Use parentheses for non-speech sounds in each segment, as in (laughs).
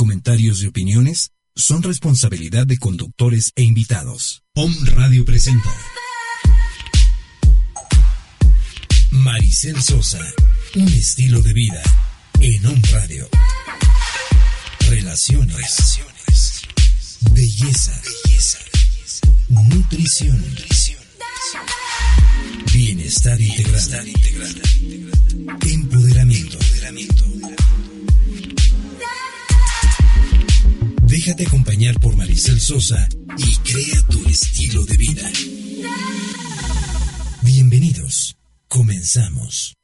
comentarios y opiniones son responsabilidad de conductores e invitados. Om Radio presenta. Maricel Sosa, un estilo de vida en Om Radio. Relaciones, Relaciones. Belleza, belleza. Nutrición, nutrición. Bienestar integral. integral. Empoderamiento, empoderamiento. Déjate acompañar por Maricel Sosa y crea tu estilo de vida. Bienvenidos. Comenzamos.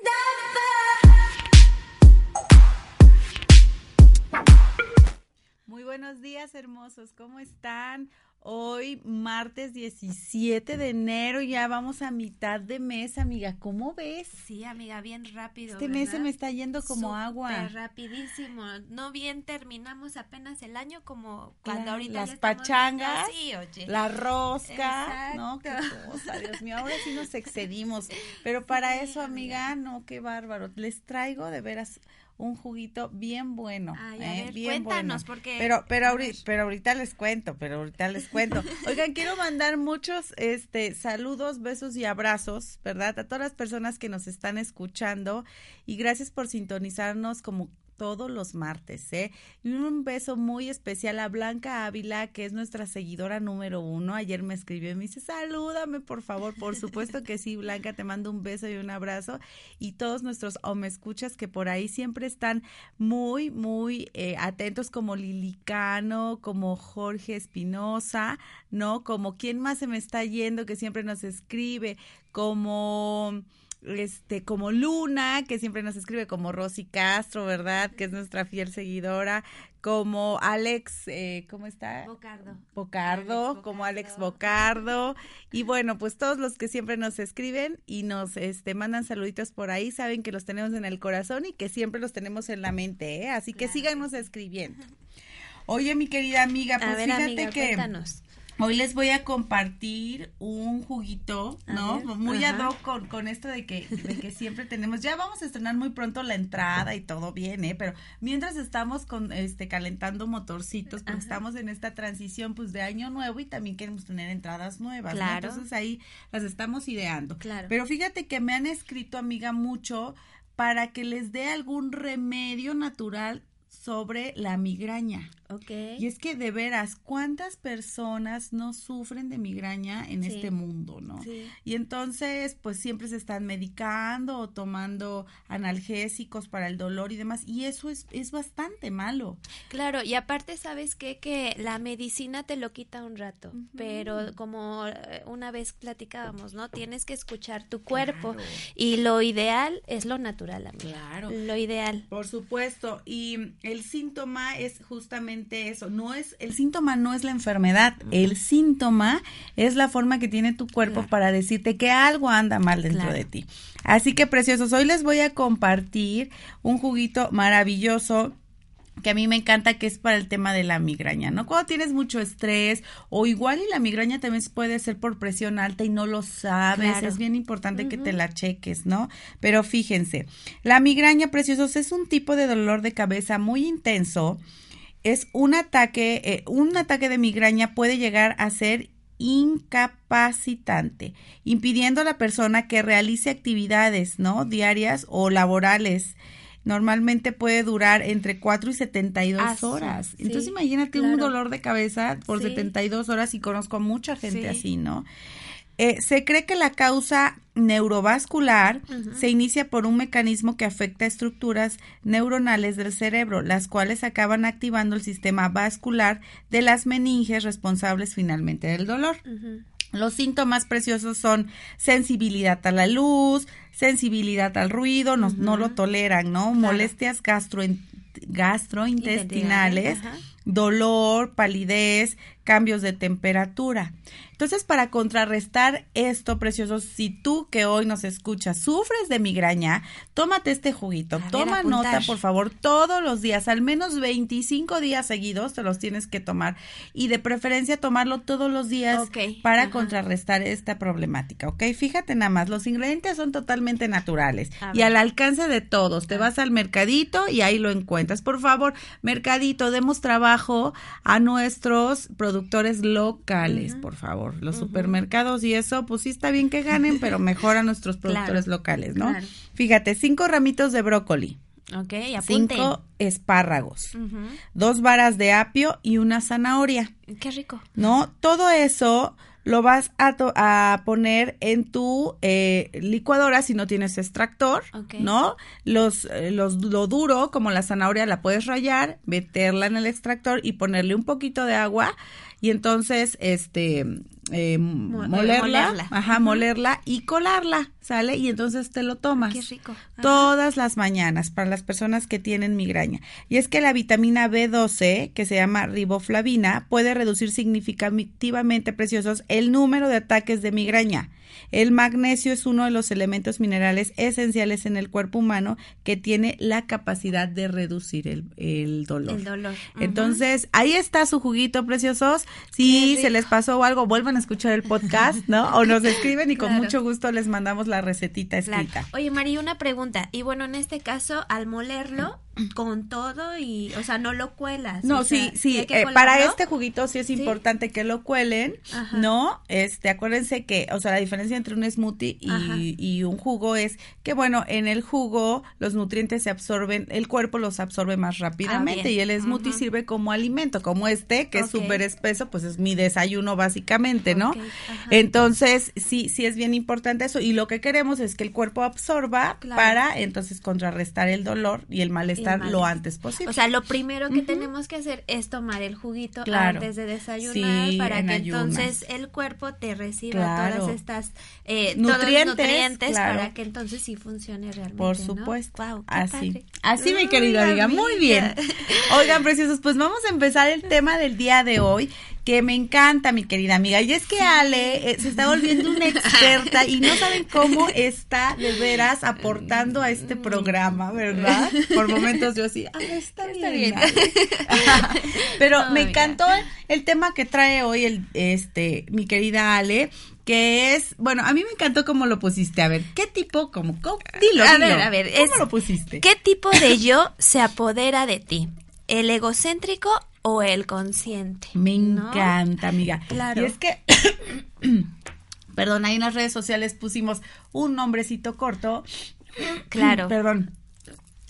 Muy buenos días, hermosos. ¿Cómo están? Hoy, martes 17 de enero, ya vamos a mitad de mes, amiga. ¿Cómo ves? Sí, amiga, bien rápido. Este mes se me está yendo como Súper agua. rapidísimo. No bien terminamos apenas el año como cuando La- ahorita las ya pachangas, oye. La rosca, ¿no? Qué Exacto. cosa, Dios mío, ahora sí nos excedimos. (laughs) Pero para eso, amiga, no, qué bárbaro. Les traigo de veras un juguito bien bueno. Ay, a ¿eh? ver, bien cuéntanos, bueno. porque- Pero, pero, ahorita, pero ahorita les cuento, pero ahorita les cuento. (laughs) Oigan, quiero mandar muchos este, saludos, besos y abrazos, ¿verdad? A todas las personas que nos están escuchando y gracias por sintonizarnos como todos los martes, ¿eh? Y un beso muy especial a Blanca Ávila, que es nuestra seguidora número uno. Ayer me escribió y me dice, salúdame, por favor. Por supuesto que sí, Blanca, te mando un beso y un abrazo. Y todos nuestros o me escuchas que por ahí siempre están muy, muy eh, atentos, como Lilicano, como Jorge Espinosa, ¿no? Como quién más se me está yendo, que siempre nos escribe, como este, como Luna, que siempre nos escribe, como Rosy Castro, ¿verdad? Que es nuestra fiel seguidora, como Alex, eh, ¿cómo está? Bocardo. Bocardo, Alex como Alex Bocardo. Y bueno, pues todos los que siempre nos escriben y nos este, mandan saluditos por ahí, saben que los tenemos en el corazón y que siempre los tenemos en la mente, ¿eh? Así que síganos escribiendo. Oye, mi querida amiga, pues ver, fíjate amiga, que cuéntanos. Hoy les voy a compartir un juguito, ¿no? ver, Muy ad hoc con, con esto de que, de que siempre tenemos, ya vamos a estrenar muy pronto la entrada y todo bien, ¿eh? Pero mientras estamos con, este, calentando motorcitos, porque Ajá. estamos en esta transición, pues, de año nuevo y también queremos tener entradas nuevas, ¿no? Claro. Entonces ahí las estamos ideando. Claro. Pero fíjate que me han escrito, amiga, mucho para que les dé algún remedio natural sobre la migraña. Ok. Y es que de veras, ¿cuántas personas no sufren de migraña en Sí. este mundo, no? Sí. Y entonces, pues siempre se están medicando o tomando analgésicos para el dolor y demás, y eso es, es bastante malo. Claro, y aparte, ¿sabes qué? Que la medicina te lo quita un rato, pero como eh, una vez platicábamos, ¿no? Tienes que escuchar tu cuerpo Claro. y lo ideal es lo natural, amiga. Claro. Lo ideal. Por supuesto, y el síntoma es justamente eso, no es, el síntoma no es la enfermedad, el síntoma es la forma que tiene tu cuerpo Claro. para decirte que algo anda mal dentro Claro. de ti. Así que preciosos, hoy les voy a compartir un juguito maravilloso que a mí me encanta que es para el tema de la migraña, ¿no? Cuando tienes mucho estrés o igual y la migraña también puede ser por presión alta y no lo sabes, Claro. es bien importante que te la cheques, ¿no? Pero fíjense, la migraña, preciosos, es un tipo de dolor de cabeza muy intenso, es un ataque, eh, un ataque de migraña puede llegar a ser incapacitante, impidiendo a la persona que realice actividades, ¿no? Diarias o laborales. Normalmente puede durar entre 4 y 72 Ah, sí, horas. sí, Entonces imagínate un dolor de cabeza por Sí. 72 horas y conozco a mucha gente Sí. así, ¿no? Eh, se cree que la causa neurovascular se inicia por un mecanismo que afecta estructuras neuronales del cerebro, las cuales acaban activando el sistema vascular de las meninges responsables finalmente del dolor. Los síntomas preciosos son sensibilidad a la luz, sensibilidad al ruido, no, no lo toleran, ¿no? Molestias gastroin- gastrointestinales, dolor, palidez, cambios de temperatura. Entonces, para contrarrestar esto, precioso, si tú que hoy nos escuchas sufres de migraña, tómate este juguito. Toma nota, por favor, todos los días, al menos 25 días seguidos te los tienes que tomar y de preferencia tomarlo todos los días para contrarrestar esta problemática, ¿ok? Fíjate nada más, los ingredientes son totalmente naturales y al alcance de todos. Te vas al mercadito y ahí lo encuentras. Por favor, mercadito, demos trabajo a nuestros productores locales, por favor los supermercados y eso, pues sí está bien que ganen, (laughs) pero mejor a nuestros productores locales, ¿no? Fíjate, cinco ramitos de brócoli. Ok, Cinco espárragos, dos varas de apio y una zanahoria. Qué rico. ¿No? Todo eso lo vas a, a poner en tu eh, licuadora si no tienes extractor, ¿no? Los, eh, los, lo duro, como la zanahoria, la puedes rayar, meterla en el extractor y ponerle un poquito de agua y entonces, este, eh, molerla, ajá, molerla y colarla, ¿sale? Y entonces te lo tomas. Qué rico. Todas las mañanas para las personas que tienen migraña. Y es que la vitamina B12, que se llama riboflavina, puede reducir significativamente, preciosos, el número de ataques de migraña. El magnesio es uno de los elementos minerales esenciales en el cuerpo humano que tiene la capacidad de reducir el, el dolor. El dolor. Entonces, ahí está su juguito, preciosos. Si se les pasó algo, vuelvan a escuchar el podcast, ¿no? O nos escriben y con mucho gusto les mandamos la recetita escrita. Oye, María, una pregunta. Y bueno, en este caso, al molerlo, con todo y, o sea, no lo cuelas. No, sí, sí, eh, para este juguito sí es importante que lo cuelen, ¿no? Este, acuérdense que, o sea, la diferencia entre un smoothie y, un jugo es que, bueno, en el jugo los nutrientes se absorben, el cuerpo los absorbe más rápidamente ah, y el smoothie sirve como alimento, como este, que es súper espeso, pues es mi desayuno básicamente, ¿no? Entonces, sí, sí es bien importante eso y lo que queremos es que el cuerpo absorba para entonces contrarrestar el dolor y el malestar lo antes posible. O sea, lo primero que tenemos que hacer es tomar el juguito antes de desayunar para que entonces el cuerpo te reciba todas estas eh, nutrientes, para que entonces sí funcione realmente. Por supuesto. así. Así, mi querida amiga. Muy bien. Oigan, preciosos, pues vamos a empezar el tema del día de hoy que me encanta, mi querida amiga. Y es que Ale eh, se está volviendo una experta y no saben cómo está de veras aportando a este programa, ¿verdad? Por momentos yo así, ah, está, bien. (laughs) Pero me encantó el tema que trae hoy el, este, mi querida Ale que es, bueno, a mí me encantó cómo lo pusiste. A ver, ¿qué tipo, como, cómo, dilo, a ver, a ver, ¿cómo lo pusiste? ¿Qué tipo de yo se apodera de ti? ¿El egocéntrico o el consciente. Me encanta, amiga. Claro. Y es que, (coughs) perdón, ahí en las redes sociales pusimos un nombrecito corto. (clears throat) Claro. (clears throat) Perdón.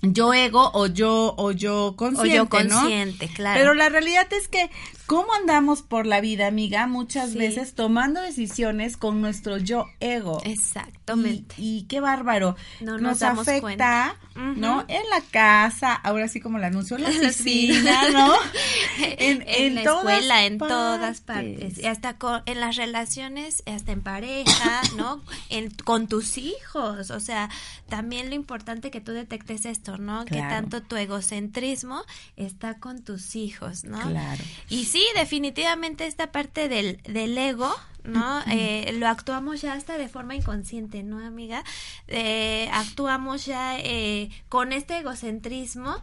Yo ego o yo o yo consciente, o yo consciente, claro. Pero la realidad es que ¿Cómo andamos por la vida, amiga? Muchas veces tomando decisiones con nuestro yo ego. Exactamente. Y, qué bárbaro. No nos, afecta, ¿no? En la casa, ahora sí como el anuncio en la (laughs) oficina, ¿no? (laughs) en, la escuela, en todas partes. Y hasta en las relaciones, hasta en pareja, ¿no? En, con tus hijos. O sea, también lo importante que tú detectes esto, ¿no? Que tanto tu egocentrismo está con tus hijos, ¿no? Claro. Y sí, definitivamente esta parte del, del ego, ¿no? Eh, lo actuamos ya hasta de forma inconsciente, ¿no, amiga? Eh, actuamos ya eh, con este egocentrismo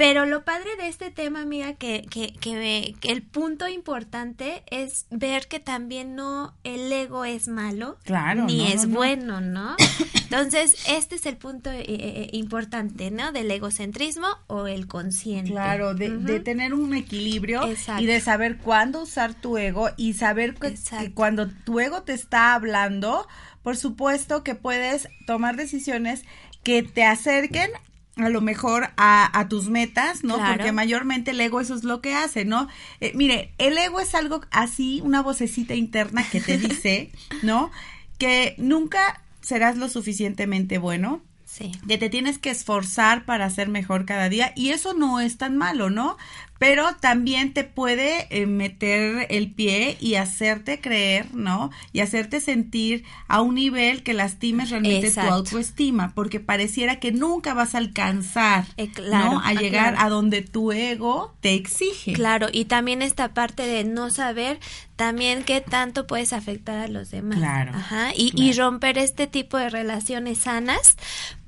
pero lo padre de este tema, amiga, que, que, que, el punto importante es ver que también no el ego es malo, claro, ni es bueno, ¿no? (coughs) Entonces, este es el punto eh, eh, eh, importante, ¿no? Del egocentrismo o el consciente. Claro, de, tener un equilibrio y de saber cuándo usar tu ego y saber que cuando tu ego te está hablando, por supuesto que puedes tomar decisiones que te acerquen a lo mejor a, tus metas, ¿no? Porque mayormente el ego eso es lo que hace, ¿no? Eh, mire, el ego es algo así, una vocecita interna que te dice, (laughs) ¿no? Que nunca serás lo suficientemente bueno, Sí. Que te tienes que esforzar para ser mejor cada día y eso no es tan malo, ¿no? Pero también te puede eh, meter el pie y hacerte creer, ¿no? Y hacerte sentir a un nivel que lastimes realmente Exacto. tu autoestima, porque pareciera que nunca vas a alcanzar, Eh, claro, ¿no? A ah, llegar claro. a donde tu ego te exige. Claro, y también esta parte de no saber también qué tanto puedes afectar a los demás. Claro, Ajá. Y, y claro. romper este tipo de relaciones sanas.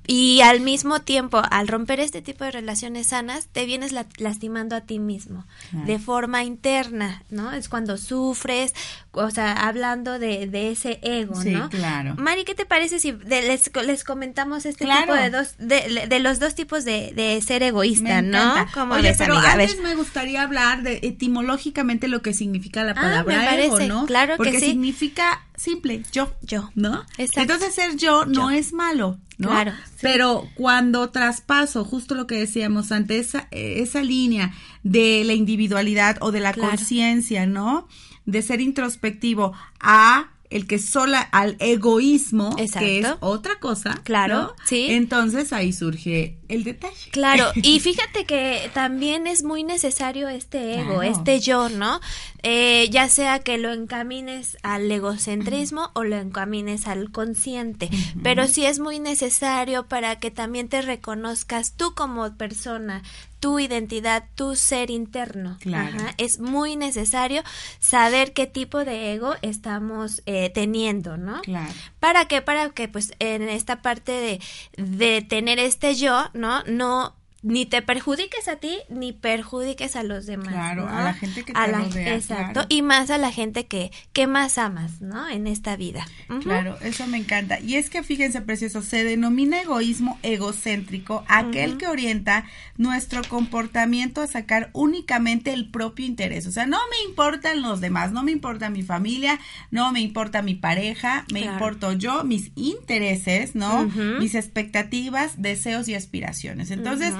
Y al mismo tiempo, al romper este tipo de relaciones sanas, te vienes la- lastimando a ti mismo Claro. de forma interna, ¿no? Es cuando sufres, o sea, hablando de, de ese ego, Sí, ¿no? claro. Mari, ¿qué te parece si de- les, les comentamos este Claro. tipo de dos, de, de los dos tipos de, de ser egoísta, Me ¿no? ¿Cómo Oye, ves, pero amiga? Antes me gustaría hablar de etimológicamente lo que significa la Ah, palabra me parece, ego, ¿no? claro que Porque sí. significa simple, yo. Yo. ¿No? Exacto. Entonces ser yo no es malo, ¿no? Claro, sí. Pero cuando traspaso, justo lo que decíamos antes, esa, eh, esa línea de la individualidad o de la Claro. conciencia, ¿no? De ser introspectivo a el que sola al egoísmo, que es otra cosa, Claro, ¿no? sí. Entonces ahí surge el detalle. Claro, (laughs) y fíjate que también es muy necesario este ego, Claro. este yo, ¿no? Eh, ya sea que lo encamines al egocentrismo o lo encamines al consciente, pero sí es muy necesario para que también te reconozcas tú como persona, tu identidad, tu ser interno. Claro. Ajá, Es muy necesario saber qué tipo de ego estamos eh, teniendo, ¿no? Claro. ¿Para qué? Para que pues en esta parte de, de tener este yo, ¿no? No ni te perjudiques a ti ni perjudiques a los demás. Claro, ¿no? a la gente que te A la- rodea, Exacto, claro. y más a la gente que, que más amas, ¿no? En esta vida. Claro, eso me encanta. Y es que fíjense, precioso, se denomina egoísmo egocéntrico aquel que orienta nuestro comportamiento a sacar únicamente el propio interés. O sea, no me importan los demás, no me importa mi familia, no me importa mi pareja, me Claro. importo yo, mis intereses, ¿no? Mis expectativas, deseos y aspiraciones. Entonces.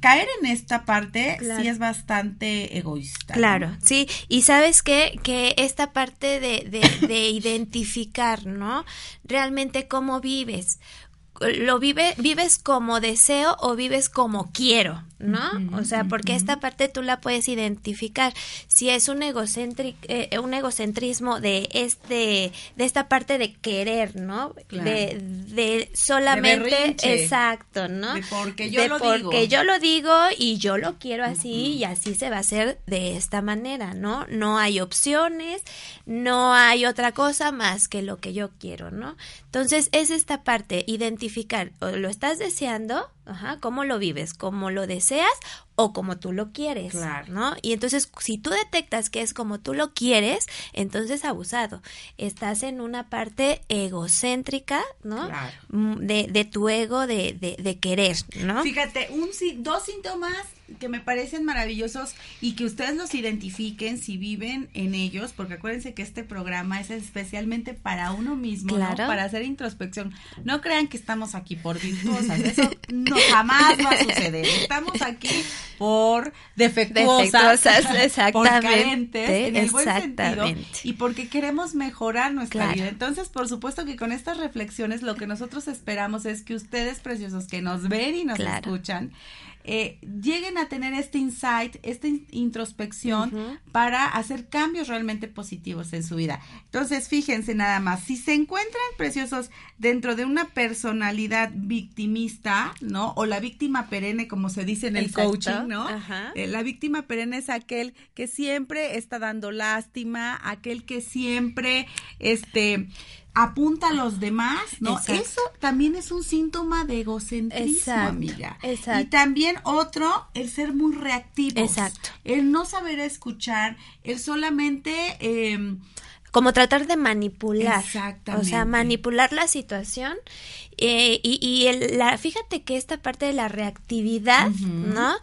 Caer en esta parte Claro. sí es bastante egoísta. ¿no? Claro, sí, y sabes qué? que esta parte de, de, de (laughs) identificar, ¿no? Realmente cómo vives. Lo vive, vives como deseo o vives como quiero, ¿no? O sea, porque esta parte tú la puedes identificar. Si es un eh, un egocentrismo de este, de esta parte de querer, ¿no? Claro. De, de solamente, exacto, ¿no? De porque yo De lo porque digo. yo lo digo y yo lo quiero así y así se va a hacer de esta manera, ¿no? No hay opciones, no hay otra cosa más que lo que yo quiero, ¿no? Entonces es esta parte, identificar, o lo estás deseando, ajá, cómo lo vives, cómo lo deseas o como tú lo quieres, Claro. ¿no? Y entonces si tú detectas que es como tú lo quieres, entonces abusado, estás en una parte egocéntrica, ¿no? Claro. Mm, De, de tu ego de, de, de querer, ¿no? Fíjate, un, dos síntomas que me parecen maravillosos y que ustedes los identifiquen si viven en ellos, porque acuérdense que este programa es especialmente para uno mismo, ¿no? Para hacer introspección. No crean que estamos aquí por virtuosas, (laughs) eso no jamás va a suceder. Estamos aquí por defectuosas, Defectuosas, (laughs) por carentes, en el buen sentido, y porque queremos mejorar nuestra Claro. vida. Entonces, por supuesto que con estas reflexiones lo que nosotros esperamos es que ustedes, preciosos, que nos ven y nos Claro. escuchan, eh, lleguen a tener este insight, esta in- introspección para hacer cambios realmente positivos en su vida. Entonces, fíjense nada más, si se encuentran preciosos dentro de una personalidad victimista, ¿no? O la víctima perenne, como se dice en el Exacto. coaching, ¿no? Ajá. Eh, la víctima perenne es aquel que siempre está dando lástima, aquel que siempre, este, apunta a los demás, ¿no? Exacto. Eso también es un síntoma de egocentrismo, Exacto, amiga. exacto. Y también otro, el ser muy reactivo. Exacto. El no saber escuchar, el solamente... eh, como tratar de manipular. Exactamente. O sea, manipular la situación. Eh, y y el, la, fíjate que esta parte de la reactividad. ¿no?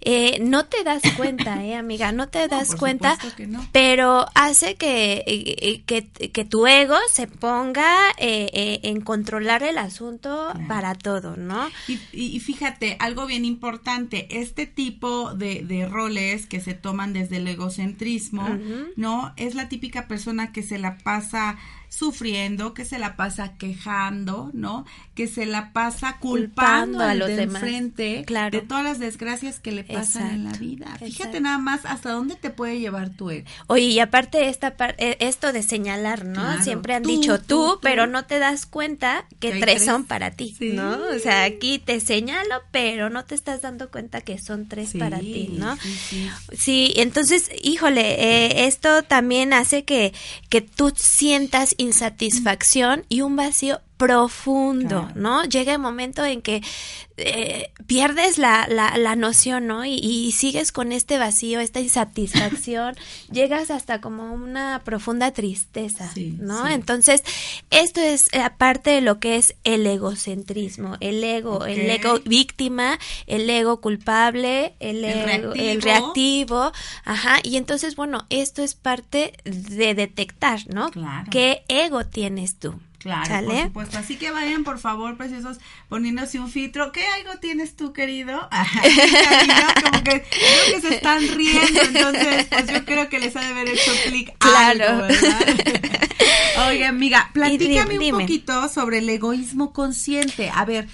Eh, no te das cuenta, ¿eh, amiga? No te (laughs) das cuenta. no. Pero hace que, eh, que, que tu ego se ponga eh, eh, en controlar el asunto Claro. para todo, ¿no? Y, fíjate, algo bien importante, este tipo de, de roles que se toman desde el egocentrismo. ¿no? Es la típica persona que se la pasa sufriendo, que se la pasa quejando, ¿no? Que se la pasa culpando, a los de enfrente claro. de todas las desgracias que le pasan en la vida. Fíjate nada más hasta dónde te puede llevar tu ego. Oye, y aparte esta eh, esto de señalar, ¿no? Siempre han dicho tú, pero no te das cuenta que, tres, son para ti, ¿no? O sea, aquí te señalo, pero no te estás dando cuenta que son tres para ti, ¿no? Sí, entonces, híjole, eh, esto también hace que, que tú sientas insatisfacción y un vacío profundo, ¿no? Llega el momento en que eh, pierdes la, la, la, noción, ¿no? Y, sigues con este vacío, esta insatisfacción, (laughs) llegas hasta como una profunda tristeza, ¿no? Entonces, esto es parte de lo que es el egocentrismo, el ego, el ego víctima, el ego culpable, el, ego, reactivo. el reactivo, ajá, y entonces, bueno, esto es parte de detectar, ¿no? Claro. ¿Qué ego tienes tú? Claro, por supuesto. Así que vayan, por favor, preciosos, poniéndose un filtro. ¿Qué algo tienes tú, querido? (laughs) como que creo que se están riendo, entonces, pues yo creo que les ha de haber hecho clic claro. algo, ¿verdad? (laughs) Oye, amiga, platícame un poquito sobre el egoísmo consciente. A ver,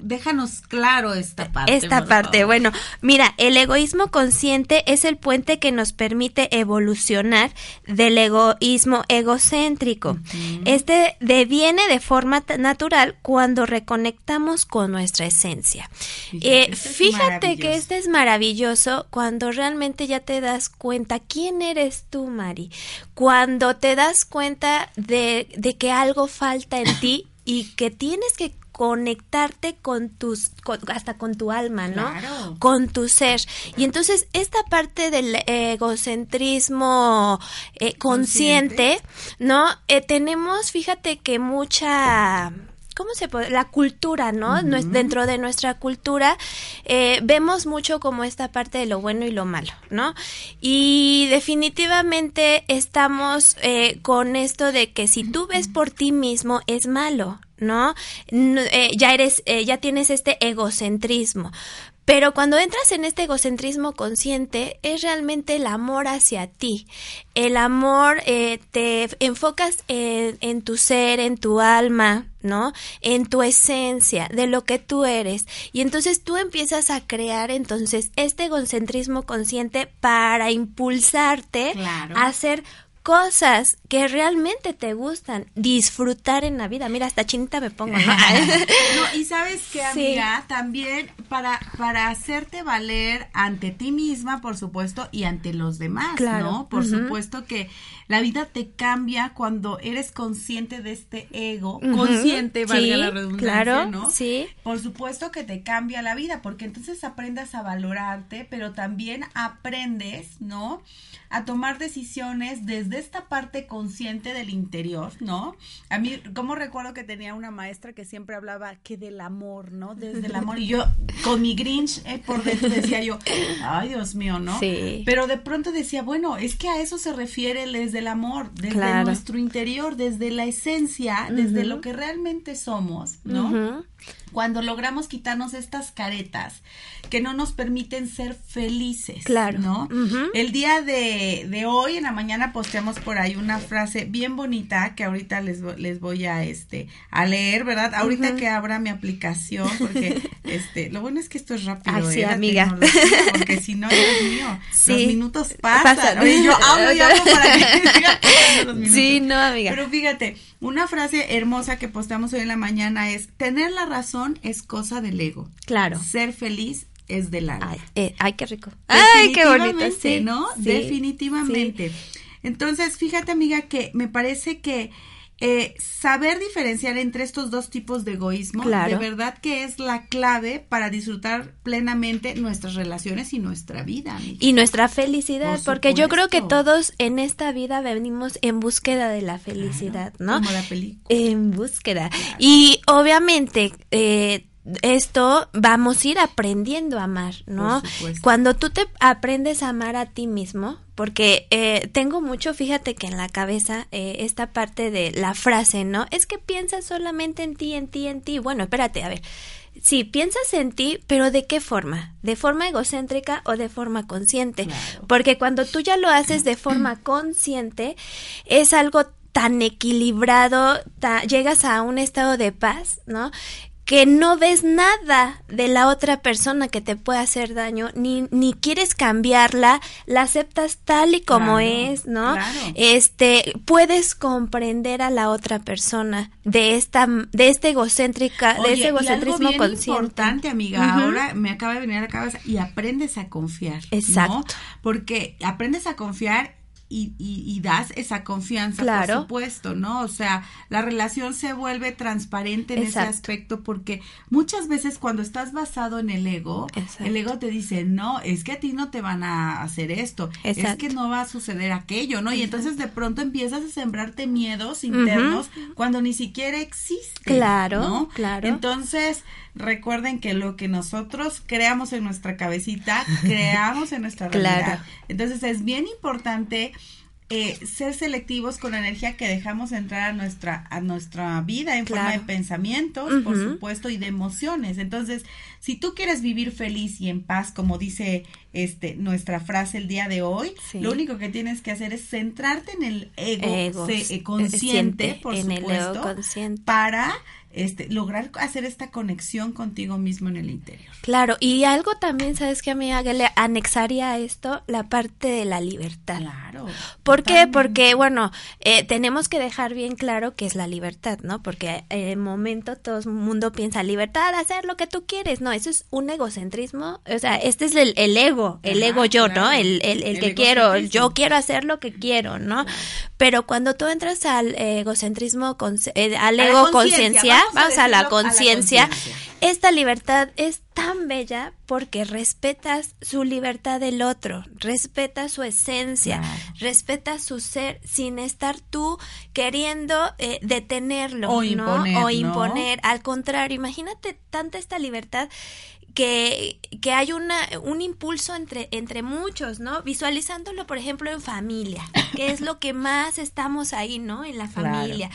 déjanos claro esta parte. Esta parte, bueno, mira, el egoísmo consciente es el puente que nos permite evolucionar del egoísmo egocéntrico. Este deviene de forma natural cuando reconectamos con nuestra esencia. Fíjate, eh, que este es maravilloso cuando realmente ya te das cuenta quién eres tú, Mari. Cuando te das cuenta de, de que algo falta en ti y que tienes que conectarte con tus, hasta con tu alma, ¿no? Con tu ser. Y entonces esta parte del egocentrismo eh, consciente, ¿no? Eh, tenemos, fíjate que mucha ¿cómo se puede? La cultura, ¿no? Dentro de nuestra cultura eh, vemos mucho como esta parte de lo bueno y lo malo, ¿no? Y definitivamente estamos eh, con esto de que si tú ves por ti mismo es malo, ¿no? Eh, ya eres, ya tienes este egocentrismo. Pero cuando entras en este egocentrismo consciente, es realmente el amor hacia ti. El amor, eh, te enfocas en, en, tu ser, en tu alma, ¿no? En tu esencia, de lo que tú eres. Y entonces tú empiezas a crear entonces este egocentrismo consciente para impulsarte a hacer cosas que realmente te gustan, disfrutar en la vida. Mira, hasta chinita me pongo, ¿no? (laughs) y sabes que, amiga, también para, para hacerte valer ante ti misma, por supuesto, y ante los demás, ¿no? Por supuesto que la vida te cambia cuando eres consciente de este ego, consciente, valga la redundancia, claro, ¿no? Sí. Por supuesto que te cambia la vida, porque entonces aprendas a valorarte, pero también aprendes, ¿no? A tomar decisiones desde esta parte consciente del interior, ¿no? A mí, como recuerdo que tenía una maestra que siempre hablaba que del amor, ¿no? Desde el amor. Y yo, con mi Grinch eh, por dentro decía yo, ay, Dios mío, ¿no? Sí. Pero de pronto decía, bueno, es que a eso se refiere desde el amor, desde nuestro interior, desde la esencia, desde lo que realmente somos, ¿no? Cuando logramos quitarnos estas caretas que no nos permiten ser felices, claro. ¿no? El día de, de, hoy, en la mañana, posteamos por ahí una frase bien bonita que ahorita les, les voy a, este, a leer, ¿verdad? Ahorita que abra mi aplicación, porque, (laughs) este, lo bueno es que esto es rápido, Así, ¿eh? amiga. Porque si no, Dios mío, (laughs) los minutos pasan. y yo hablo y hablo para que (laughs) los minutos. Sí, no, amiga. Pero fíjate, una frase hermosa que posteamos hoy en la mañana es, tener la razón es cosa del ego. Claro. Ser feliz es del alma. Ay, eh, ay qué rico. Ay, qué bonito. Sí, ¿no? Definitivamente. Entonces, fíjate, amiga, que me parece que eh, saber diferenciar entre estos dos tipos de egoísmo, de verdad que es la clave para disfrutar plenamente nuestras relaciones y nuestra vida. Y nuestra felicidad, porque yo creo que todos en esta vida venimos en búsqueda de la felicidad, ¿no? Como la película. En búsqueda. Y obviamente, eh, esto vamos a ir aprendiendo a amar, ¿no? Cuando tú te aprendes a amar a ti mismo, porque eh, tengo mucho, fíjate que en la cabeza eh, esta parte de la frase, ¿no? Es que piensas solamente en ti, en ti, en ti. Bueno, espérate, a ver. Sí, piensas en ti, pero ¿de qué forma? ¿De forma egocéntrica o de forma consciente? Porque cuando tú ya lo haces de forma (clears throat) consciente, es algo tan equilibrado, llegas a un estado de paz, ¿no? Que no ves nada de la otra persona que te puede hacer daño, ni, ni quieres cambiarla, la aceptas tal y como es, ¿no? Este, puedes comprender a la otra persona de esta, de este egocéntrica, de este egocentrismo y algo importante, amiga, ahora me acaba de venir a la cabeza, y aprendes a confiar. Exacto. Porque aprendes a confiar y, y, das esa confianza, por supuesto, ¿no? O sea, la relación se vuelve transparente en ese aspecto porque muchas veces cuando estás basado en el ego, el ego te dice, no, es que a ti no te van a hacer esto, es que no va a suceder aquello, ¿no? Y entonces de pronto empiezas a sembrarte miedos internos cuando ni siquiera existe. Claro, ¿no? claro. Entonces, recuerden que lo que nosotros creamos en nuestra cabecita, creamos en nuestra (laughs) realidad. Entonces es bien importante eh, ser selectivos con la energía que dejamos entrar a nuestra a nuestra vida en forma de pensamientos, por supuesto, y de emociones. Entonces, si tú quieres vivir feliz y en paz, como dice este nuestra frase el día de hoy, lo único que tienes que hacer es centrarte en el ego, eh, consciente, por supuesto, para este, lograr hacer esta conexión contigo mismo en el interior. Claro, y algo también, ¿sabes que a mí le anexaría a esto la parte de la libertad. Claro. ¿Por qué? Porque, bueno, eh, tenemos que dejar bien claro qué es la libertad, ¿no? Porque en el momento todo el mundo piensa libertad, hacer lo que tú quieres. No, eso es un egocentrismo. O sea, este es el, ego, el ego yo, ¿no? El, el, que quiero, yo quiero hacer lo que quiero, ¿no? Pero cuando tú entras al egocentrismo, con, eh, al ego conciencia, vamos, a, la conciencia, esta libertad es tan bella porque respetas su libertad del otro, respetas su esencia, respetas su ser sin estar tú queriendo eh, detenerlo o imponer, o imponer. Al contrario, imagínate tanta esta libertad que, que hay una, un impulso entre, entre muchos, ¿no? Visualizándolo, por ejemplo, en familia, que es lo que más estamos ahí, ¿no? En la (laughs) familia.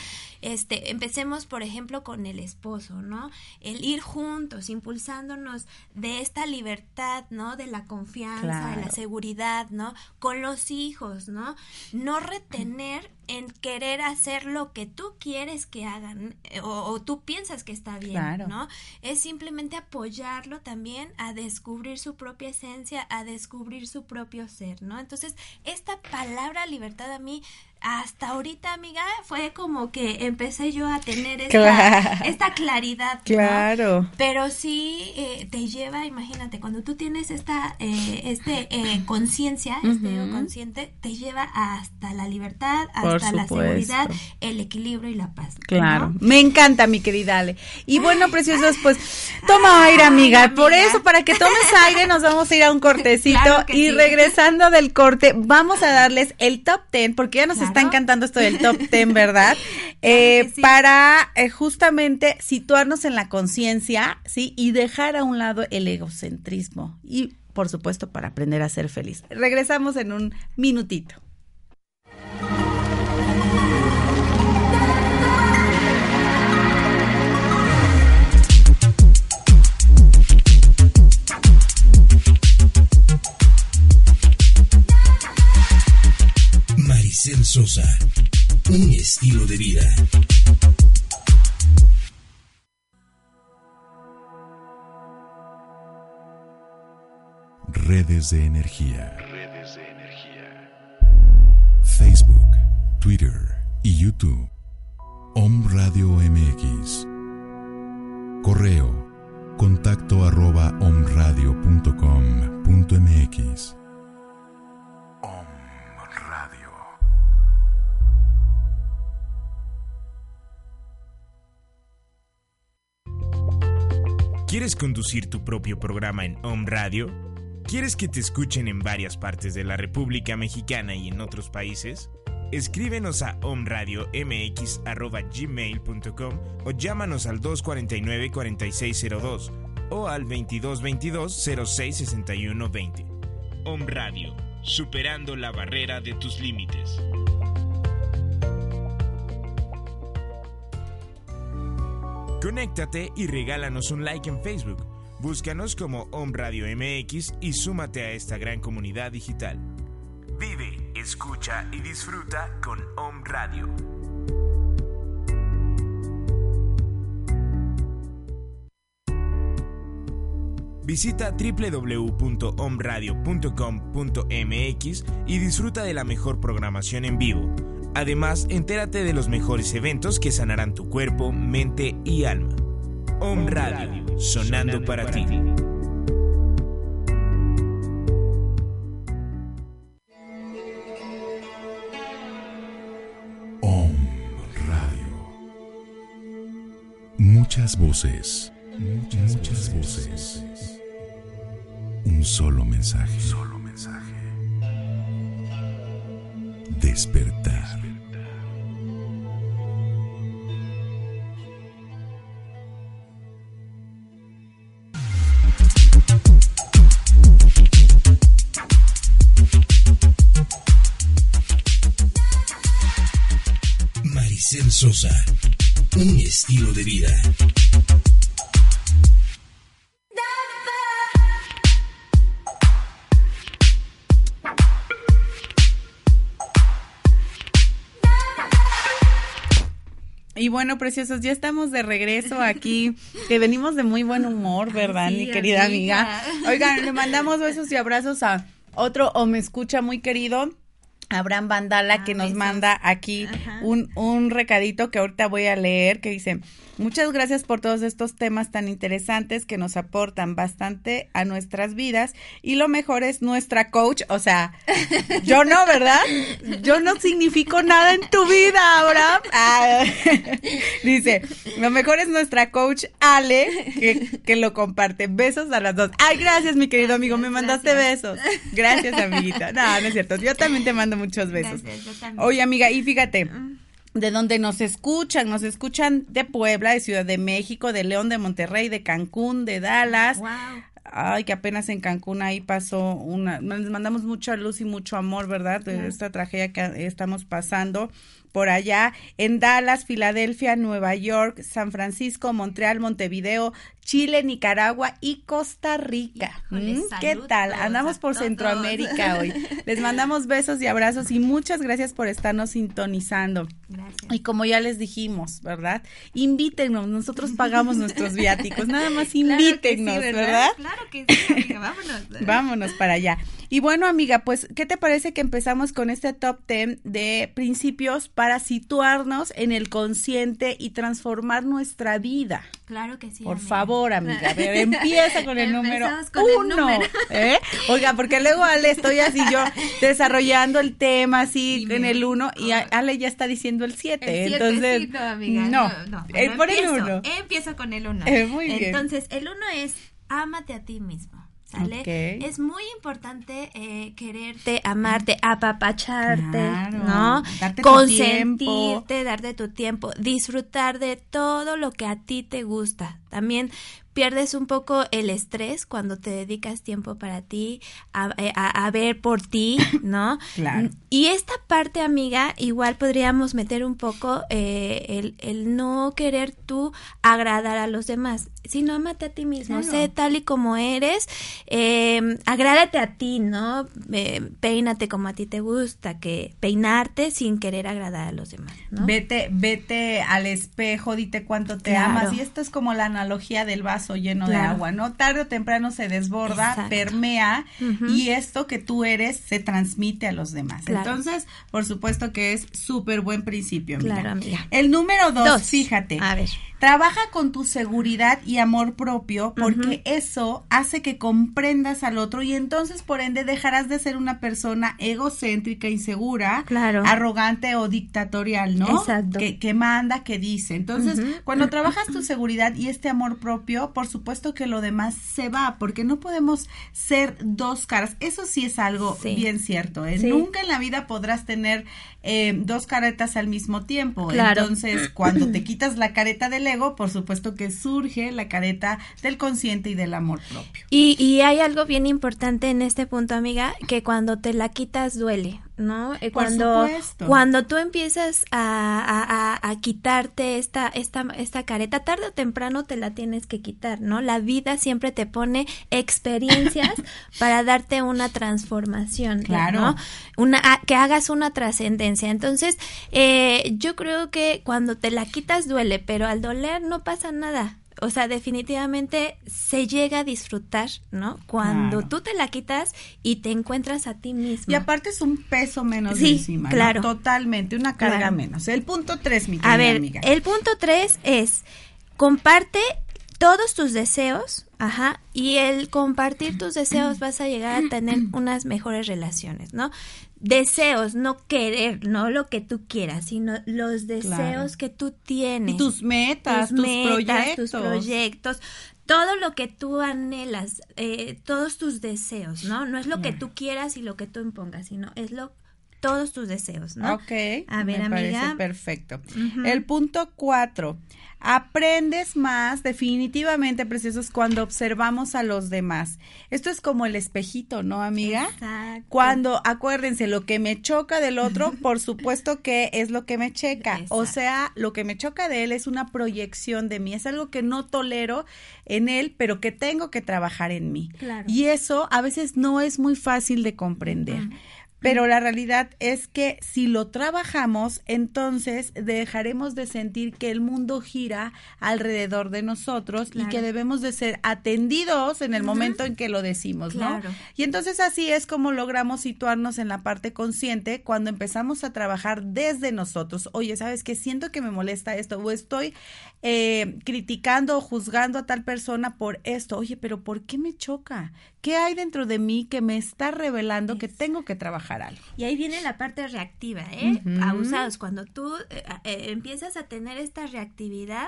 Este, empecemos, por ejemplo, con el esposo, ¿no? El ir juntos, impulsándonos de esta libertad, ¿no? De la confianza, de la seguridad, ¿no? Con los hijos, ¿no? No retener en querer hacer lo que tú quieres que hagan eh, o, tú piensas que está bien, ¿no? Es simplemente apoyarlo también a descubrir su propia esencia, a descubrir su propio ser, ¿no? Entonces, esta palabra libertad a mí hasta ahorita, amiga, fue como que empecé yo a tener esta, claridad. Claro. Pero sí eh, te lleva, imagínate, cuando tú tienes esta eh, este eh, conciencia, este consciente, te lleva hasta la libertad, hasta la seguridad, el equilibrio y la paz. Claro. Me encanta, mi querida Ale. Y bueno, preciosos, pues toma aire, amiga. Por eso, para que tomes aire, nos vamos a ir a un (laughs) cortecito y regresando del corte, vamos a darles el top ten, porque ya nos está encantando esto del top (laughs) ten, ¿verdad? Eh, para eh, justamente situarnos en la conciencia, ¿sí? Y dejar a un lado el egocentrismo. Y, por supuesto, para aprender a ser feliz. Regresamos en un minutito. Sosa. Un estilo de vida. Redes de energía. Redes de energía. Facebook, Twitter y YouTube. Om Radio MX. Correo. Contacto arroba omradio.com.mx. ¿Quieres conducir tu propio programa en Home Radio? ¿Quieres que te escuchen en varias partes de la República Mexicana y en otros países? Escríbenos a omradiomx.gmail.com o llámanos al 249-4602 o al 2222-066120. Om Radio, superando la barrera de tus límites. Conéctate y regálanos un like en Facebook. Búscanos como Om Radio MX y súmate a esta gran comunidad digital. Vive, escucha y disfruta con Om Radio. Visita www.omradio.com.mx y disfruta de la mejor programación en vivo Además, entérate de los mejores eventos que sanarán tu cuerpo, mente y alma. Om Radio, sonando para ti. Om Radio. Muchas voces. Muchas, voces. Un solo mensaje. Solo mensaje. Despertar. Sosa. Un estilo de vida. Y bueno, preciosos, ya estamos de regreso aquí, que venimos de muy buen humor, ¿verdad, mi querida amiga? Oigan, le mandamos besos y abrazos a otro o me escucha muy querido, Abraham Vandala, Ah, que nos besos. manda aquí un, un recadito que ahorita voy a leer, que dice, muchas gracias por todos estos temas tan interesantes que nos aportan bastante a nuestras vidas y lo mejor es nuestra coach, o sea, (laughs) yo no, ¿verdad? Yo no significo nada en tu vida, Abraham. Ah, (laughs) dice, lo mejor es nuestra coach Ale, que, que lo comparte. Besos a las dos. Ay, gracias, mi querido amigo, me mandaste besos. Gracias, amiguita. No, no es cierto, yo también te mando muchos besos. Gracias, yo también. Oye, amiga, y fíjate, de donde nos escuchan, nos escuchan de Puebla, de Ciudad de México, de León, de Monterrey, de Cancún, de Dallas. Wow. Ay, que apenas en Cancún ahí pasó una, les mandamos mucha luz y mucho amor, ¿verdad? De esta tragedia que estamos pasando por allá en Dallas, Filadelfia, Nueva York, San Francisco, Montreal, Montevideo, Chile, Nicaragua y Costa Rica. Híjole, ¿Mm? ¿Qué tal? Andamos por. Centroamérica (laughs) hoy. Les mandamos besos y abrazos y muchas gracias por estarnos sintonizando. Gracias. Y como ya les dijimos, ¿verdad? Invítenos, nosotros pagamos nuestros viáticos, nada más (laughs) Claro que sí, invítenos, ¿verdad? Claro que sí, amiga, vámonos. (laughs) Vámonos para allá. Y bueno, amiga, pues, ¿qué te parece que empezamos con este top 10 de principios para situarnos en el consciente y transformar nuestra vida? Claro que sí. Por amiga. favor, amiga, ver, empieza con el (laughs) número con el uno. número. ¿eh? Oiga, porque luego Ale estoy así yo (laughs) desarrollando el tema así Dime. en el uno y Ale ya está diciendo el siete. El entonces, no, amiga, no, no, eh, por el empiezo, uno. Empiezo con el uno. Eh, muy bien. Entonces, el uno es ámate a ti mismo. ¿Sale? Es muy importante eh, quererte, amarte, apapacharte, Claro, ¿no? darte tu. Consentirte, darte tu tiempo, disfrutar de todo lo que a ti te gusta. También pierdes un poco el estrés cuando te dedicas tiempo para ti, a, eh, a- a ver por ti, (laughs) ¿no? Claro. Y esta parte, amiga, igual podríamos meter un poco eh, el, el no querer tú agradar a los demás, sino amate a ti mismo, Claro. sé tal y como eres, eh, agrádate a ti, ¿no? Eh, peínate como a ti te gusta, que peinarte sin querer agradar a los demás, ¿no? Vete, vete al espejo, dite cuánto te Claro. amas. Y esto es como la analogía del vaso lleno de agua, ¿no? Tarde o temprano se desborda, Exacto. permea y esto que tú eres se transmite a los demás. Claro. Entonces, por supuesto que es súper buen principio, amiga. Claro, amiga. El número dos, Dos. fíjate. A ver. Trabaja con tu seguridad y amor propio porque eso hace que comprendas al otro y entonces por ende dejarás de ser una persona egocéntrica, insegura, Claro. arrogante o dictatorial, ¿no? Exacto. Que, que manda, que dice. Entonces, cuando trabajas tu seguridad y este amor propio, por supuesto que lo demás se va porque no podemos ser dos caras. Eso sí es algo Sí. bien cierto. ¿eh? Sí. Nunca en la vida podrás tener eh, dos caretas al mismo tiempo. Claro. Entonces, (clears throat) cuando te quitas la careta del ego, por supuesto que surge la careta del consciente y del amor propio. Y, y hay algo bien importante en este punto, amiga, que cuando te la quitas duele, ¿no? Eh, cuando, cuando tú empiezas a, a- a- a quitarte esta, esta, esta careta, tarde o temprano te la tienes que quitar, ¿no? La vida siempre te pone experiencias (laughs) para darte una transformación, Claro. ¿no? Una, a- que hagas una trascendencia. Entonces, eh, yo creo que cuando te la quitas duele, pero al doler no pasa nada. O sea, definitivamente se llega a disfrutar, ¿no? Cuando Claro. tú te la quitas y te encuentras a ti mismo. Y aparte es un peso menos Sí, encima. ¿no? claro. Totalmente, una carga Claro. menos. El punto tres, mi querida A ver, amiga. el punto tres es comparte todos tus deseos, ajá, y el compartir tus deseos (clears throat) vas a llegar a tener unas mejores relaciones, ¿no? Deseos, no querer, no lo que tú quieras, sino los deseos Claro. que tú tienes. Y tus metas, tus, metas, proyectos. tus proyectos, todo lo que tú anhelas, eh, todos tus deseos, ¿no? No es lo que tú quieras y lo que tú impongas, sino es lo todos tus deseos, ¿no? Ok, A ver, me amiga. parece perfecto. El punto cuatro, aprendes más definitivamente, preciosos, cuando observamos a los demás. Esto es como el espejito, ¿no, amiga? Exacto. Cuando, acuérdense, lo que me choca del otro, (laughs) por supuesto que es lo que me checa. O sea, lo que me choca de él es una proyección de mí, es algo que no tolero en él, pero que tengo que trabajar en mí. Claro. Y eso a veces no es muy fácil de comprender. Pero la realidad es que si lo trabajamos, entonces dejaremos de sentir que el mundo gira alrededor de nosotros y que debemos de ser atendidos en el momento en que lo decimos, ¿no? Claro. Y entonces así es como logramos situarnos en la parte consciente cuando empezamos a trabajar desde nosotros. Oye, ¿sabes qué? Siento que me molesta esto o estoy eh, criticando o juzgando a tal persona por esto. Oye, pero ¿por qué me choca? ¿Qué hay dentro de mí que me está revelando que tengo que trabajar algo? Y ahí viene la parte reactiva, ¿eh? Abusados. Cuando tú eh, eh, empiezas a tener esta reactividad,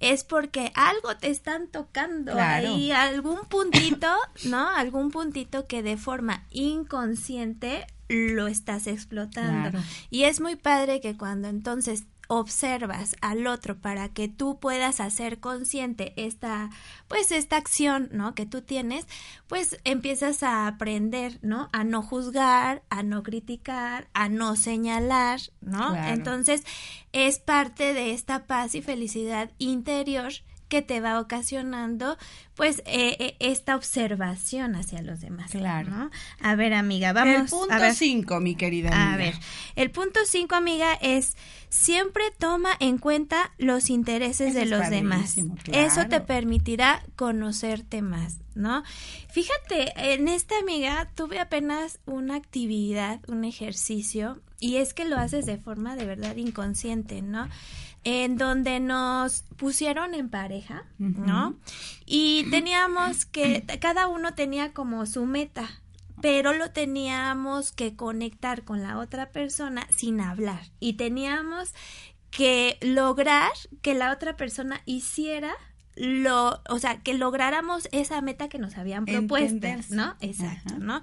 es porque algo te están tocando Claro. ahí, algún puntito, (coughs) ¿no? Algún puntito que de forma inconsciente lo estás explotando. Claro. Y es muy padre que cuando entonces observas al otro para que tú puedas hacer consciente esta pues esta acción, ¿no? que tú tienes, pues empiezas a aprender, ¿no? a no juzgar, a no criticar, a no señalar, ¿no? Claro. Entonces, es parte de esta paz y felicidad interior que te va ocasionando pues eh, eh, esta observación hacia los demás. Claro. ¿no? A ver, amiga, vamos el punto a ver. 5, mi querida A amiga. ver, el punto 5, amiga, es siempre toma en cuenta los intereses Eso de los demás. Eso te permitirá conocerte más, ¿no? Fíjate, en esta amiga tuve apenas una actividad, un ejercicio, y es que lo haces de forma de verdad inconsciente, ¿no? En donde nos pusieron en pareja, ¿no? Y teníamos que, cada uno tenía como su meta, pero lo teníamos que conectar con la otra persona sin hablar. Y teníamos que lograr que la otra persona hiciera lo, o sea, que lográramos esa meta que nos habían propuesto. ¿no? Exacto, Ajá. ¿no?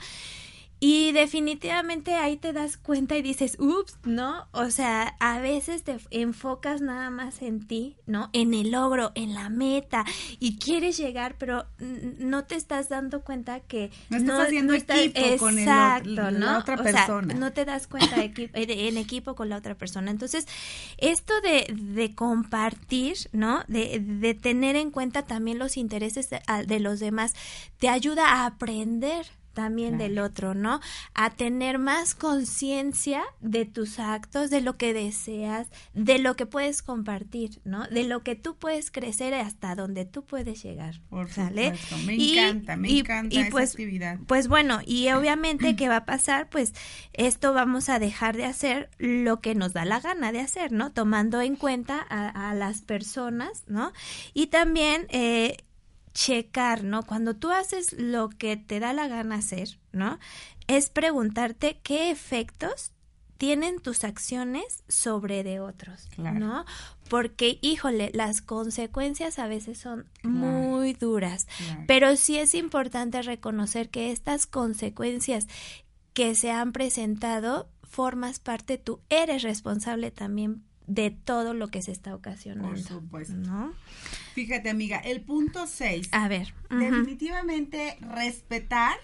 Y definitivamente ahí te das cuenta y dices, ups, ¿no? O sea, a veces te enfocas nada más en ti, ¿no? En el logro, en la meta, y quieres llegar, pero no te estás dando cuenta que No estás haciendo equipo con el la ¿no? otra O sea, persona. no te das cuenta de eh, en equipo con la otra persona. Entonces, esto de, de compartir, ¿no? De, de tener en cuenta también los intereses de, de los demás, te ayuda a aprender también Claro. del otro, ¿no? A tener más conciencia de tus actos, de lo que deseas, de lo que puedes compartir, ¿no? De lo que tú puedes crecer hasta donde tú puedes llegar. Por ¿sale? supuesto, me Y- encanta, me y- encanta y esa pues, actividad. pues bueno, y (clears throat) obviamente ¿qué va a pasar? Pues esto vamos a dejar de hacer lo que nos da la gana de hacer, ¿no? Tomando en cuenta a, a las personas, ¿no? Y también eh, checar, ¿no? Cuando tú haces lo que te da la gana hacer, ¿no? Es preguntarte qué efectos tienen tus acciones sobre de otros, Claro. ¿no? Porque, híjole, las consecuencias a veces son muy duras. Claro. Pero sí es importante reconocer que estas consecuencias que se han presentado formas parte, tú eres responsable también de todo lo que se está ocasionando. Por supuesto. ¿No? Fíjate, amiga, el punto 6. A ver. Definitivamente respetar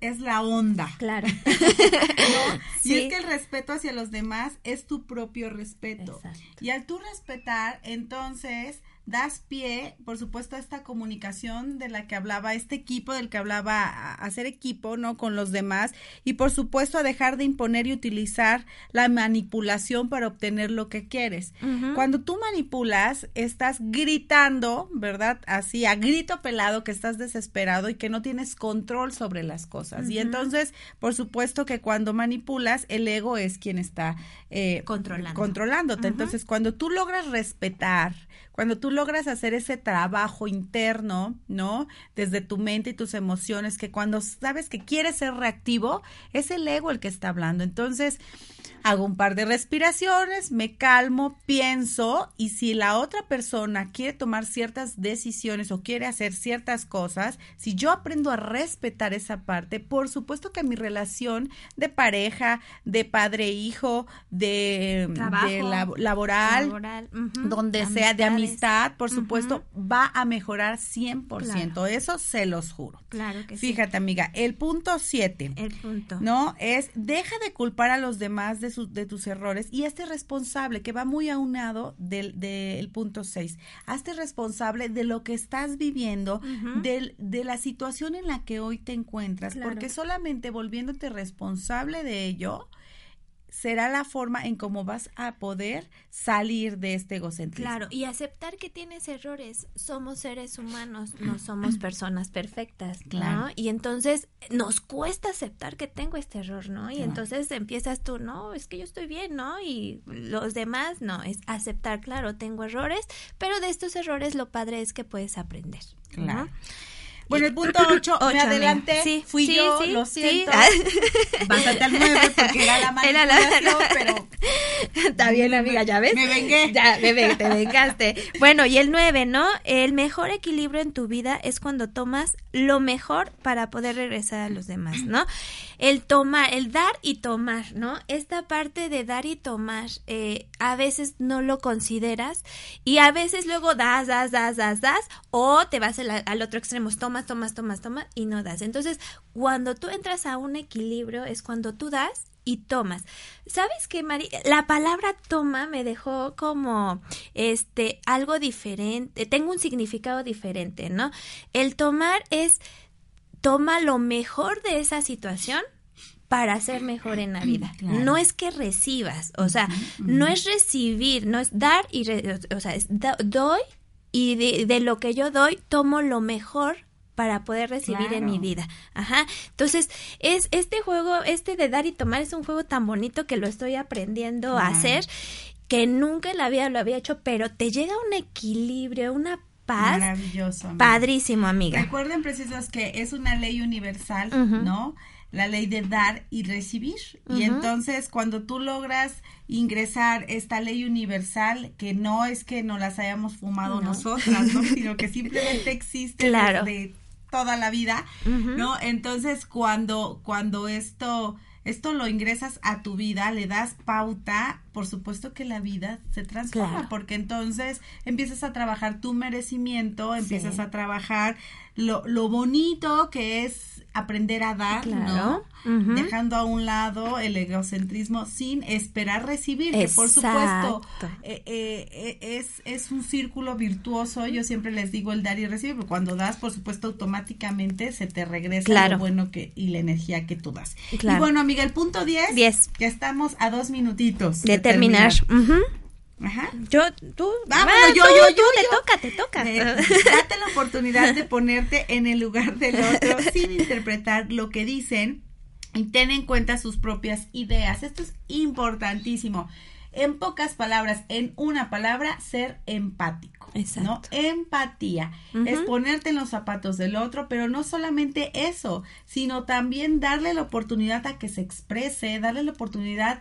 es la onda. Claro. (laughs) ¿no? Y Sí. es que el respeto hacia los demás es tu propio respeto. Exacto. Y al tú respetar, entonces das pie, por supuesto, a esta comunicación de la que hablaba, este equipo del que hablaba, a hacer equipo, ¿no? Con los demás y, por supuesto, a dejar de imponer y utilizar la manipulación para obtener lo que quieres. Cuando tú manipulas, estás gritando, ¿verdad? Así, a grito pelado que estás desesperado y que no tienes control sobre las cosas. Y entonces, por supuesto que cuando manipulas, el ego es quien está eh, Controlando. controlándote. Entonces, cuando tú logras respetar, cuando tú logras hacer ese trabajo interno, ¿no? Desde tu mente y tus emociones, que cuando sabes que quieres ser reactivo, es el ego el que está hablando. Entonces, hago un par de respiraciones, me calmo, pienso y si la otra persona quiere tomar ciertas decisiones o quiere hacer ciertas cosas, si yo aprendo a respetar esa parte, por supuesto que mi relación de pareja, de padre-hijo, de, Trabajo, de lab- laboral, laboral, donde sea de amistades. Por supuesto, va a mejorar 100%. Claro. Eso se los juro. Claro que sí. Fíjate, amiga, el punto 7. El punto. ¿no? Es deja de culpar a los demás de, sus de tus errores y hazte responsable, que va muy aunado del, del punto 6. Hazte responsable de lo que estás viviendo, del- de la situación en la que hoy te encuentras, Claro. porque solamente volviéndote responsable de ello será la forma en cómo vas a poder salir de este egocentrismo. Claro, y aceptar que tienes errores. Somos seres humanos, no somos personas perfectas, ¿no? Claro. Y entonces nos cuesta aceptar que tengo este error, ¿no? Y Claro. entonces empiezas tú, no, es que yo estoy bien, ¿no? Y los demás, no, es aceptar, claro, tengo errores, pero de estos errores lo padre es que puedes aprender. ¿no? Bueno, el punto 8, Ocho, me adelanté, Sí, fui sí, yo, sí, lo siento. Básate al 9 porque era la Era la- manipulación, (laughs) pero Está bien, amiga, ¿ya ves? Me vengué. Ya, me ve- te vengaste. Bueno, y el 9, ¿no? El mejor equilibrio en tu vida es cuando tomas lo mejor para poder regresar a los demás, ¿no? El tomar, el dar y tomar, ¿no? Esta parte de dar y tomar, eh, a veces no lo consideras y a veces luego das, das, das, das, das, o te vas al, al otro extremo, tomas, tomas, tomas, tomas y no das. Entonces, cuando tú entras a un equilibrio es cuando tú das y tomas. ¿Sabes qué, Mari? La palabra toma me dejó como este algo diferente, tengo un significado diferente, ¿no? El tomar es toma lo mejor de esa situación para ser mejor en la vida. Claro. No es que recibas, o sea, no es recibir, no es dar y, re- o sea, es doy y de, de lo que yo doy tomo lo mejor para poder recibir en mi vida. Ajá. Entonces, es este juego, este de dar y tomar es un juego tan bonito que lo estoy aprendiendo a hacer que nunca en la vida lo había hecho, pero te llega un equilibrio, una paz maravilloso. amiga. padrísimo, amiga. Recuerden, precisos, que es una ley universal. ¿no? La ley de dar y recibir. Y entonces, cuando tú logras ingresar esta ley universal, que no es que no las hayamos fumado No. nosotras, ¿no? (laughs) Sino que simplemente existe Claro. desde toda la vida. ¿no? Entonces, cuando, cuando esto, esto lo ingresas a tu vida, le das pauta, por supuesto que la vida se transforma, Claro. porque entonces empiezas a trabajar tu merecimiento, empiezas Sí. a trabajar lo, lo bonito que es aprender a dar, Claro. ¿no? Dejando a un lado el egocentrismo sin esperar recibir, que por supuesto eh, eh, eh, es, es un círculo virtuoso, yo siempre les digo el dar y recibir, pero cuando das, por supuesto, automáticamente se te regresa Claro. lo bueno que y la energía que tú das. Claro. Y bueno, amiga, el punto 10, Diez. que estamos a dos minutitos de terminar. Ujú. Ajá. Yo, tú, Vámonos, ah, yo, tú, yo, tú, yo, te yo. toca, te toca. Eh, date la oportunidad de ponerte en el lugar del otro (laughs) sin interpretar lo que dicen y ten en cuenta sus propias ideas. Esto es importantísimo. En pocas palabras, en una palabra, ser empático. ¿no? Exacto. Empatía. Ujú. Es ponerte en los zapatos del otro, pero no solamente eso, sino también darle la oportunidad a que se exprese, darle la oportunidad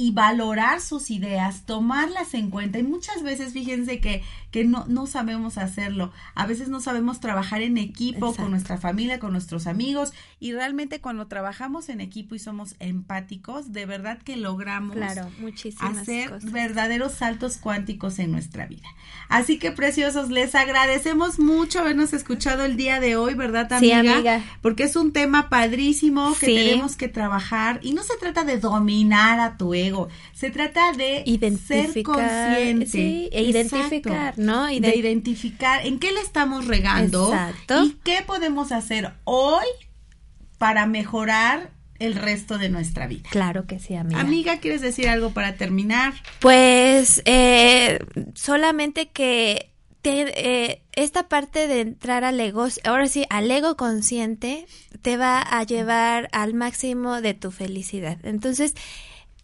y valorar sus ideas, tomarlas en cuenta. Y muchas veces, fíjense que, que no, no sabemos hacerlo. A veces no sabemos trabajar en equipo Exacto. con nuestra familia, con nuestros amigos. Y realmente cuando trabajamos en equipo y somos empáticos, de verdad que logramos Claro, hacer cosas. verdaderos saltos cuánticos en nuestra vida. Así que preciosos, les agradecemos mucho habernos escuchado el día de hoy, ¿verdad, Sí, amiga? amiga. Porque es un tema padrísimo que Sí. tenemos que trabajar y no se trata de dominar a tu ego, ego. Se trata de ser consciente. Sí, e identificar, ¿no? de identificar en qué le estamos regando Exacto. y qué podemos hacer hoy para mejorar el resto de nuestra vida. Claro que sí, amiga. Amiga, ¿quieres decir algo para terminar? Pues eh, solamente que eh, esta parte de entrar al ego, ahora sí, al ego consciente, te va a llevar al máximo de tu felicidad. Entonces,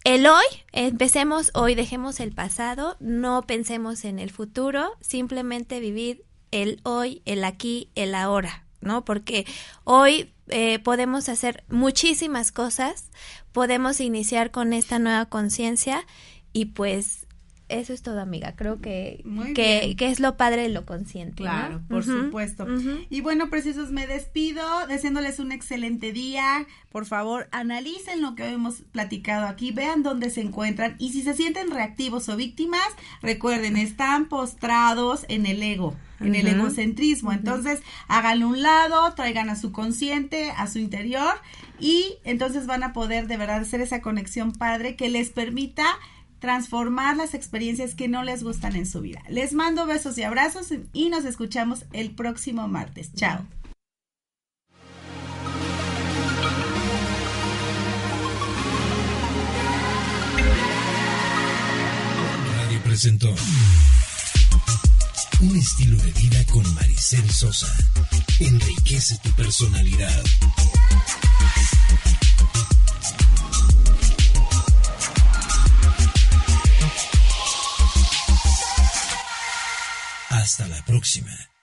el hoy, empecemos hoy, dejemos el pasado, no pensemos en el futuro, simplemente vivir el hoy, el aquí, el ahora, ¿no? Porque hoy eh, podemos hacer muchísimas cosas, podemos iniciar con esta nueva conciencia y pues eso es todo, amiga. Creo que, que, que, es lo padre y lo consciente. Claro, por supuesto. Y bueno, precisos, me despido deseándoles un excelente día. Por favor, analicen lo que hemos platicado aquí, vean dónde se encuentran y si se sienten reactivos o víctimas, recuerden, están postrados en el ego en el egocentrismo. Entonces, háganlo un lado, traigan a su consciente, a su interior y entonces van a poder de verdad hacer esa conexión padre que les permita transformar las experiencias que no les gustan en su vida. Les mando besos y abrazos y nos escuchamos el próximo martes. Chao. Radio presentó un estilo de vida con Maricel Sosa. Enriquece tu personalidad. Hasta la próxima.